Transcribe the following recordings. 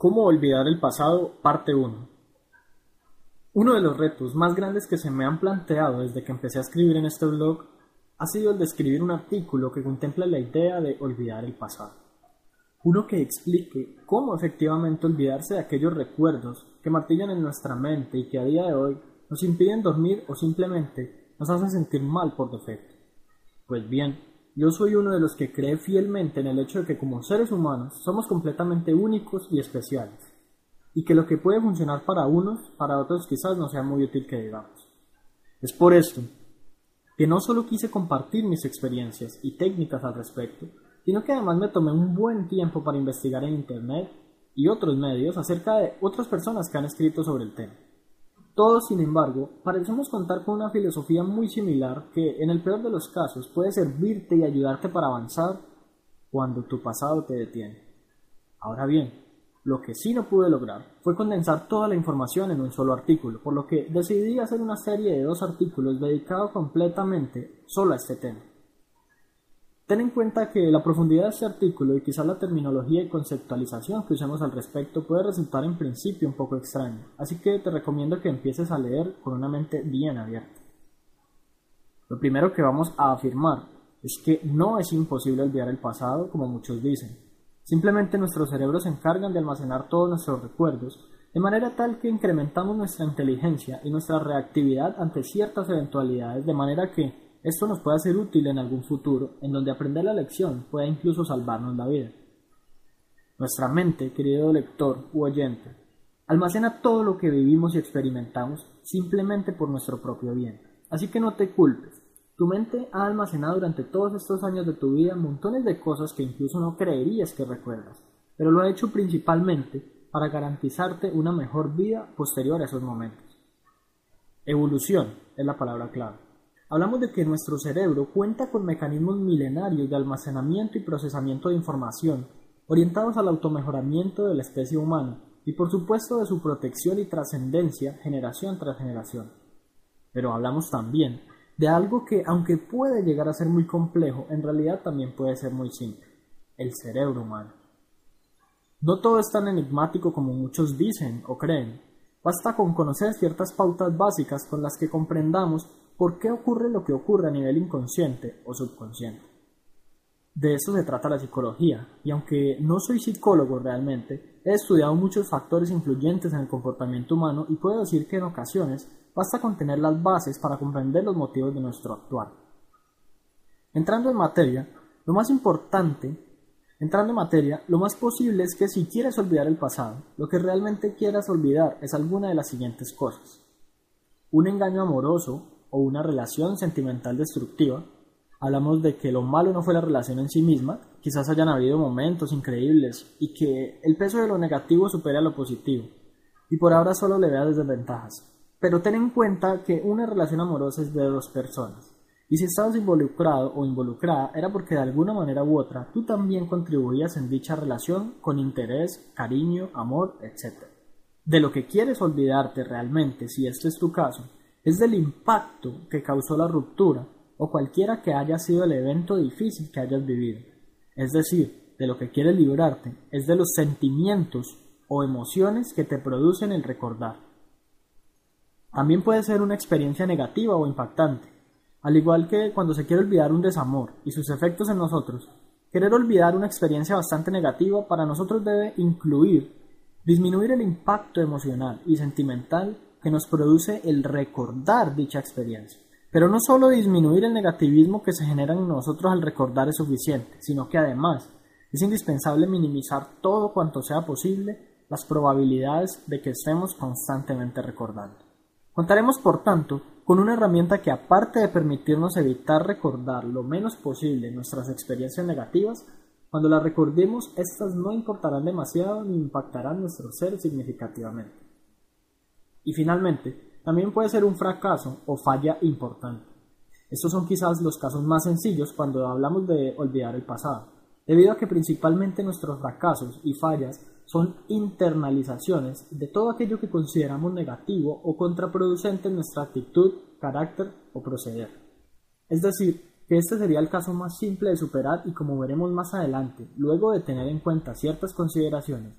¿Cómo olvidar el pasado? Parte 1. Uno de los retos más grandes que se me han planteado desde que empecé a escribir en este blog ha sido el de escribir un artículo que contempla la idea de olvidar el pasado. Uno que explique cómo efectivamente olvidarse de aquellos recuerdos que martillan en nuestra mente y que a día de hoy nos impiden dormir o simplemente nos hacen sentir mal por defecto. Pues bien, yo soy uno de los que cree fielmente en el hecho de que como seres humanos somos completamente únicos y especiales, y que lo que puede funcionar para unos, para otros quizás no sea muy útil que digamos. Es por esto que no solo quise compartir mis experiencias y técnicas al respecto, sino que además me tomé un buen tiempo para investigar en Internet y otros medios acerca de otras personas que han escrito sobre el tema. Todos, sin embargo, parecemos contar con una filosofía muy similar que, en el peor de los casos, puede servirte y ayudarte para avanzar cuando tu pasado te detiene. Ahora bien, lo que sí no pude lograr fue condensar toda la información en un solo artículo, por lo que decidí hacer una serie de dos artículos dedicados completamente solo a este tema. Ten en cuenta que la profundidad de este artículo y quizás la terminología y conceptualización que usemos al respecto puede resultar en principio un poco extraño, así que te recomiendo que empieces a leer con una mente bien abierta. Lo primero que vamos a afirmar es que no es imposible olvidar el pasado como muchos dicen. Simplemente nuestros cerebros se encargan de almacenar todos nuestros recuerdos de manera tal que incrementamos nuestra inteligencia y nuestra reactividad ante ciertas eventualidades de manera que esto nos puede ser útil en algún futuro, en donde aprender la lección pueda incluso salvarnos la vida. Nuestra mente, querido lector u oyente, almacena todo lo que vivimos y experimentamos simplemente por nuestro propio bien. Así que no te culpes. Tu mente ha almacenado durante todos estos años de tu vida montones de cosas que incluso no creerías que recuerdas, pero lo ha hecho principalmente para garantizarte una mejor vida posterior a esos momentos. Evolución es la palabra clave. Hablamos de que nuestro cerebro cuenta con mecanismos milenarios de almacenamiento y procesamiento de información, orientados al automejoramiento de la especie humana y por supuesto de su protección y trascendencia generación tras generación. Pero hablamos también de algo que, aunque puede llegar a ser muy complejo, en realidad también puede ser muy simple, el cerebro humano. No todo es tan enigmático como muchos dicen o creen. Basta con conocer ciertas pautas básicas con las que comprendamos por qué ocurre lo que ocurre a nivel inconsciente o subconsciente. De eso se trata la psicología, y aunque no soy psicólogo realmente, he estudiado muchos factores influyentes en el comportamiento humano y puedo decir que en ocasiones basta con tener las bases para comprender los motivos de nuestro actuar. Entrando en materia, lo más importante, entrando en materia, lo más posible es que si quieres olvidar el pasado, lo que realmente quieras olvidar es alguna de las siguientes cosas. Un engaño amoroso o una relación sentimental destructiva, hablamos de que lo malo no fue la relación en sí misma, quizás hayan habido momentos increíbles y que el peso de lo negativo supere a lo positivo, y por ahora solo le veas desventajas. Pero ten en cuenta que una relación amorosa es de dos personas, y si estabas involucrado o involucrada era porque de alguna manera u otra tú también contribuías en dicha relación con interés, cariño, amor, etc. De lo que quieres olvidarte realmente, si este es tu caso, es del impacto que causó la ruptura o cualquiera que haya sido el evento difícil que hayas vivido. Es decir, de lo que quieres librarte es de los sentimientos o emociones que te producen el recordar. También puede ser una experiencia negativa o impactante, al igual que cuando se quiere olvidar un desamor y sus efectos en nosotros. Querer olvidar una experiencia bastante negativa para nosotros debe incluir disminuir el impacto emocional y sentimental que nos produce el recordar dicha experiencia. Pero no solo disminuir el negativismo que se genera en nosotros al recordar es suficiente, sino que además es indispensable minimizar todo cuanto sea posible las probabilidades de que estemos constantemente recordando. Contaremos, por tanto, con una herramienta que aparte de permitirnos evitar recordar lo menos posible nuestras experiencias negativas, cuando las recordemos, estas no importarán demasiado ni impactarán nuestro ser significativamente. Y finalmente, también puede ser un fracaso o falla importante. Estos son quizás los casos más sencillos cuando hablamos de olvidar el pasado, debido a que principalmente nuestros fracasos y fallas son internalizaciones de todo aquello que consideramos negativo o contraproducente en nuestra actitud, carácter o proceder. Es decir, que este sería el caso más simple de superar y como veremos más adelante, luego de tener en cuenta ciertas consideraciones,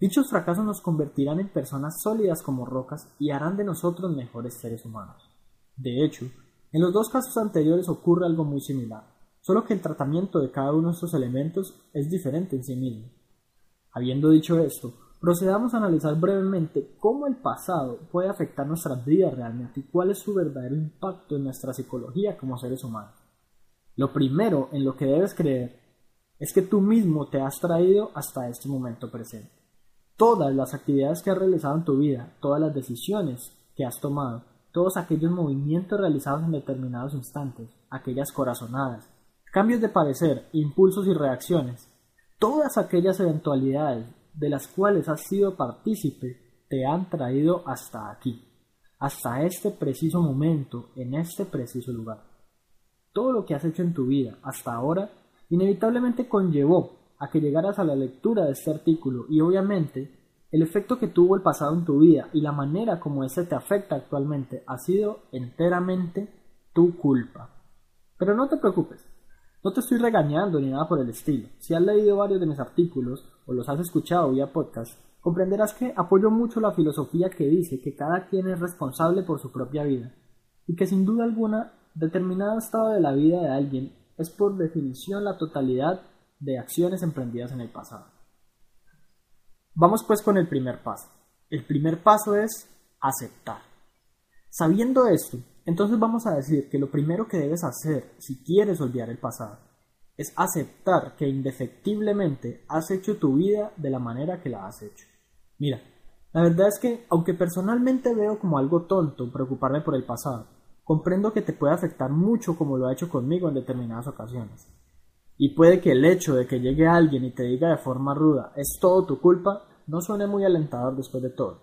Dichos fracasos nos convertirán en personas sólidas como rocas y harán de nosotros mejores seres humanos. De hecho, en los dos casos anteriores ocurre algo muy similar, solo que el tratamiento de cada uno de estos elementos es diferente en sí mismo. Habiendo dicho esto, procedamos a analizar brevemente cómo el pasado puede afectar nuestras vidas realmente y cuál es su verdadero impacto en nuestra psicología como seres humanos. Lo primero en lo que debes creer es que tú mismo te has traído hasta este momento presente. Todas las actividades que has realizado en tu vida, todas las decisiones que has tomado, todos aquellos movimientos realizados en determinados instantes, aquellas corazonadas, cambios de parecer, impulsos y reacciones, todas aquellas eventualidades de las cuales has sido partícipe te han traído hasta aquí, hasta este preciso momento, en este preciso lugar. Todo lo que has hecho en tu vida hasta ahora inevitablemente conllevó a que llegaras a la lectura de este artículo y obviamente el efecto que tuvo el pasado en tu vida y la manera como ese te afecta actualmente ha sido enteramente tu culpa. Pero no te preocupes, no te estoy regañando ni nada por el estilo. Si has leído varios de mis artículos o los has escuchado vía podcast, comprenderás que apoyo mucho la filosofía que dice que cada quien es responsable por su propia vida y que sin duda alguna determinado estado de la vida de alguien es por definición la totalidad de acciones emprendidas en el pasado. Vamos pues con el primer paso. El primer paso es aceptar. Sabiendo esto, entonces vamos a decir que lo primero que debes hacer si quieres olvidar el pasado es aceptar que indefectiblemente has hecho tu vida de la manera que la has hecho. Mira, la verdad es que aunque personalmente veo como algo tonto preocuparme por el pasado, comprendo que te puede afectar mucho como lo ha hecho conmigo en determinadas ocasiones. Y puede que el hecho de que llegue alguien y te diga de forma ruda es todo tu culpa no suene muy alentador después de todo.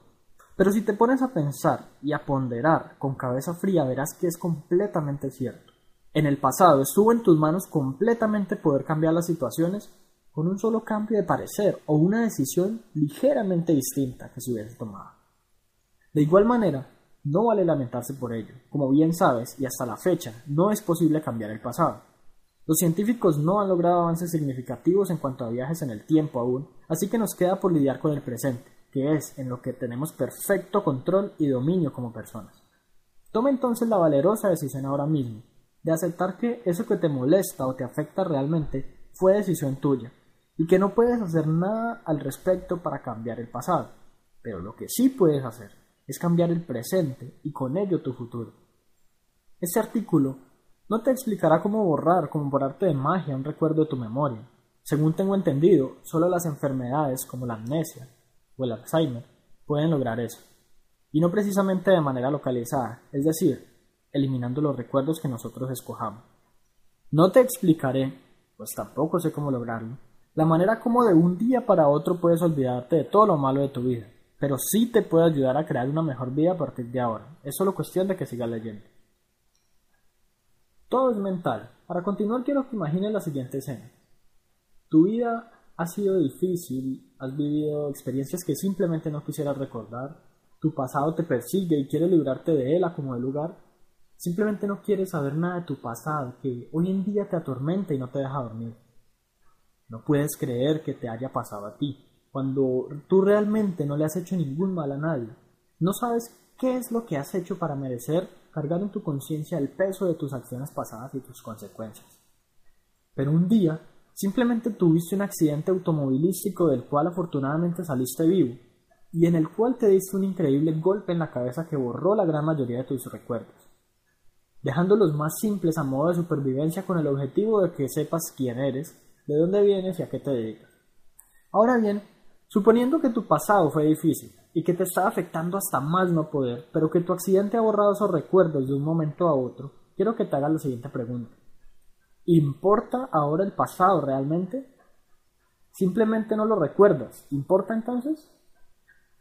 Pero si te pones a pensar y a ponderar con cabeza fría verás que es completamente cierto. En el pasado estuvo en tus manos completamente poder cambiar las situaciones con un solo cambio de parecer o una decisión ligeramente distinta que se hubiese tomado. De igual manera, no vale lamentarse por ello. Como bien sabes, y hasta la fecha, no es posible cambiar el pasado. Los científicos no han logrado avances significativos en cuanto a viajes en el tiempo aún, así que nos queda por lidiar con el presente, que es en lo que tenemos perfecto control y dominio como personas. Toma entonces la valerosa decisión ahora mismo, de aceptar que eso que te molesta o te afecta realmente fue decisión tuya, y que no puedes hacer nada al respecto para cambiar el pasado, pero lo que sí puedes hacer es cambiar el presente y con ello tu futuro. Este artículo no te explicará cómo borrar, como por arte de magia, un recuerdo de tu memoria. Según tengo entendido, solo las enfermedades como la amnesia o el Alzheimer pueden lograr eso. Y no precisamente de manera localizada, es decir, eliminando los recuerdos que nosotros escojamos. No te explicaré, pues tampoco sé cómo lograrlo, la manera como de un día para otro puedes olvidarte de todo lo malo de tu vida, pero sí te puede ayudar a crear una mejor vida a partir de ahora. Es solo cuestión de que sigas leyendo. Todo es mental. Para continuar quiero que imagines la siguiente escena. Tu vida ha sido difícil, has vivido experiencias que simplemente no quisieras recordar, tu pasado te persigue y quieres librarte de él a como de lugar, simplemente no quieres saber nada de tu pasado que hoy en día te atormenta y no te deja dormir. No puedes creer que te haya pasado a ti, cuando tú realmente no le has hecho ningún mal a nadie. No sabes qué es lo que has hecho para merecer cargar en tu conciencia el peso de tus acciones pasadas y tus consecuencias. Pero un día simplemente tuviste un accidente automovilístico del cual afortunadamente saliste vivo y en el cual te diste un increíble golpe en la cabeza que borró la gran mayoría de tus recuerdos, dejando los más simples a modo de supervivencia con el objetivo de que sepas quién eres, de dónde vienes y a qué te dedicas. Ahora bien, suponiendo que tu pasado fue difícil, y que te está afectando hasta más no poder, pero que tu accidente ha borrado esos recuerdos de un momento a otro, quiero que te hagas la siguiente pregunta. ¿Importa ahora el pasado realmente? Simplemente no lo recuerdas. ¿Importa entonces?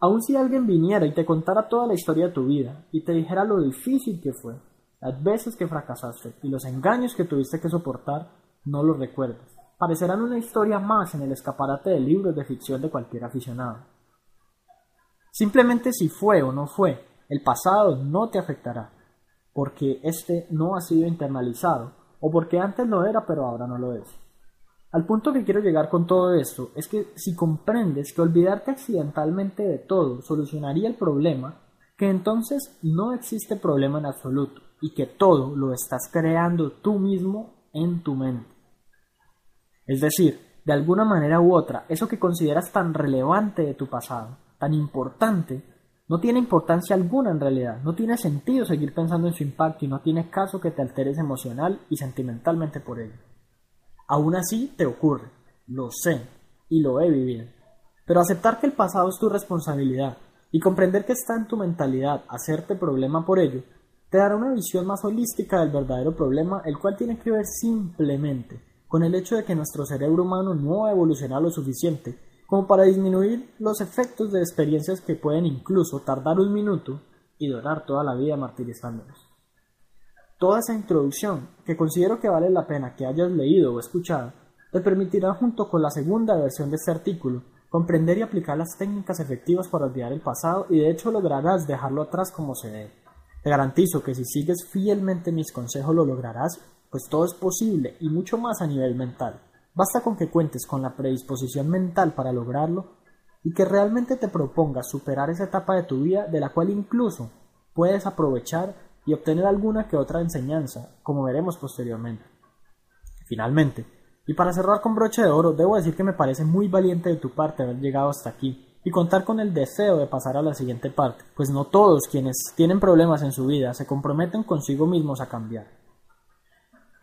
Aun si alguien viniera y te contara toda la historia de tu vida y te dijera lo difícil que fue, las veces que fracasaste y los engaños que tuviste que soportar, no lo recuerdas. Parecerán una historia más en el escaparate de libros de ficción de cualquier aficionado. Simplemente si fue o no fue, el pasado no te afectará, porque este no ha sido internalizado, o porque antes lo era pero ahora no lo es. Al punto que quiero llegar con todo esto es que si comprendes que olvidarte accidentalmente de todo solucionaría el problema, que entonces no existe problema en absoluto y que todo lo estás creando tú mismo en tu mente. Es decir, de alguna manera u otra, eso que consideras tan relevante de tu pasado, tan importante, no tiene importancia alguna en realidad, no tiene sentido seguir pensando en su impacto y no tiene caso que te alteres emocional y sentimentalmente por ello. Aún así te ocurre, lo sé y lo he vivido. Pero aceptar que el pasado es tu responsabilidad y comprender que está en tu mentalidad hacerte problema por ello, te dará una visión más holística del verdadero problema, el cual tiene que ver simplemente con el hecho de que nuestro cerebro humano no ha evolucionado lo suficiente como para disminuir los efectos de experiencias que pueden incluso tardar un minuto y durar toda la vida martirizándonos. Toda esa introducción, que considero que vale la pena que hayas leído o escuchado, te permitirá junto con la segunda versión de este artículo comprender y aplicar las técnicas efectivas para olvidar el pasado y de hecho lograrás dejarlo atrás como se debe. Te garantizo que si sigues fielmente mis consejos lo lograrás, pues todo es posible y mucho más a nivel mental. Basta con que cuentes con la predisposición mental para lograrlo y que realmente te propongas superar esa etapa de tu vida de la cual incluso puedes aprovechar y obtener alguna que otra enseñanza, como veremos posteriormente. Finalmente, y para cerrar con broche de oro, debo decir que me parece muy valiente de tu parte haber llegado hasta aquí y contar con el deseo de pasar a la siguiente parte, pues no todos quienes tienen problemas en su vida se comprometen consigo mismos a cambiar.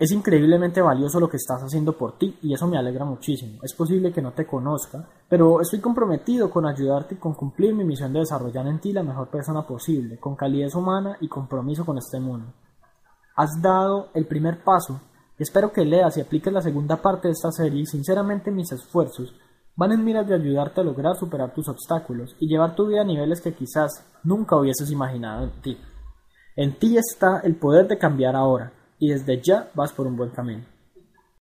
Es increíblemente valioso lo que estás haciendo por ti y eso me alegra muchísimo. Es posible que no te conozca, pero estoy comprometido con ayudarte y con cumplir mi misión de desarrollar en ti la mejor persona posible, con calidez humana y compromiso con este mundo. Has dado el primer paso y espero que leas y apliques la segunda parte de esta serie y sinceramente mis esfuerzos van en miras de ayudarte a lograr superar tus obstáculos y llevar tu vida a niveles que quizás nunca hubieses imaginado en ti. En ti está el poder de cambiar ahora y desde ya vas por un buen camino.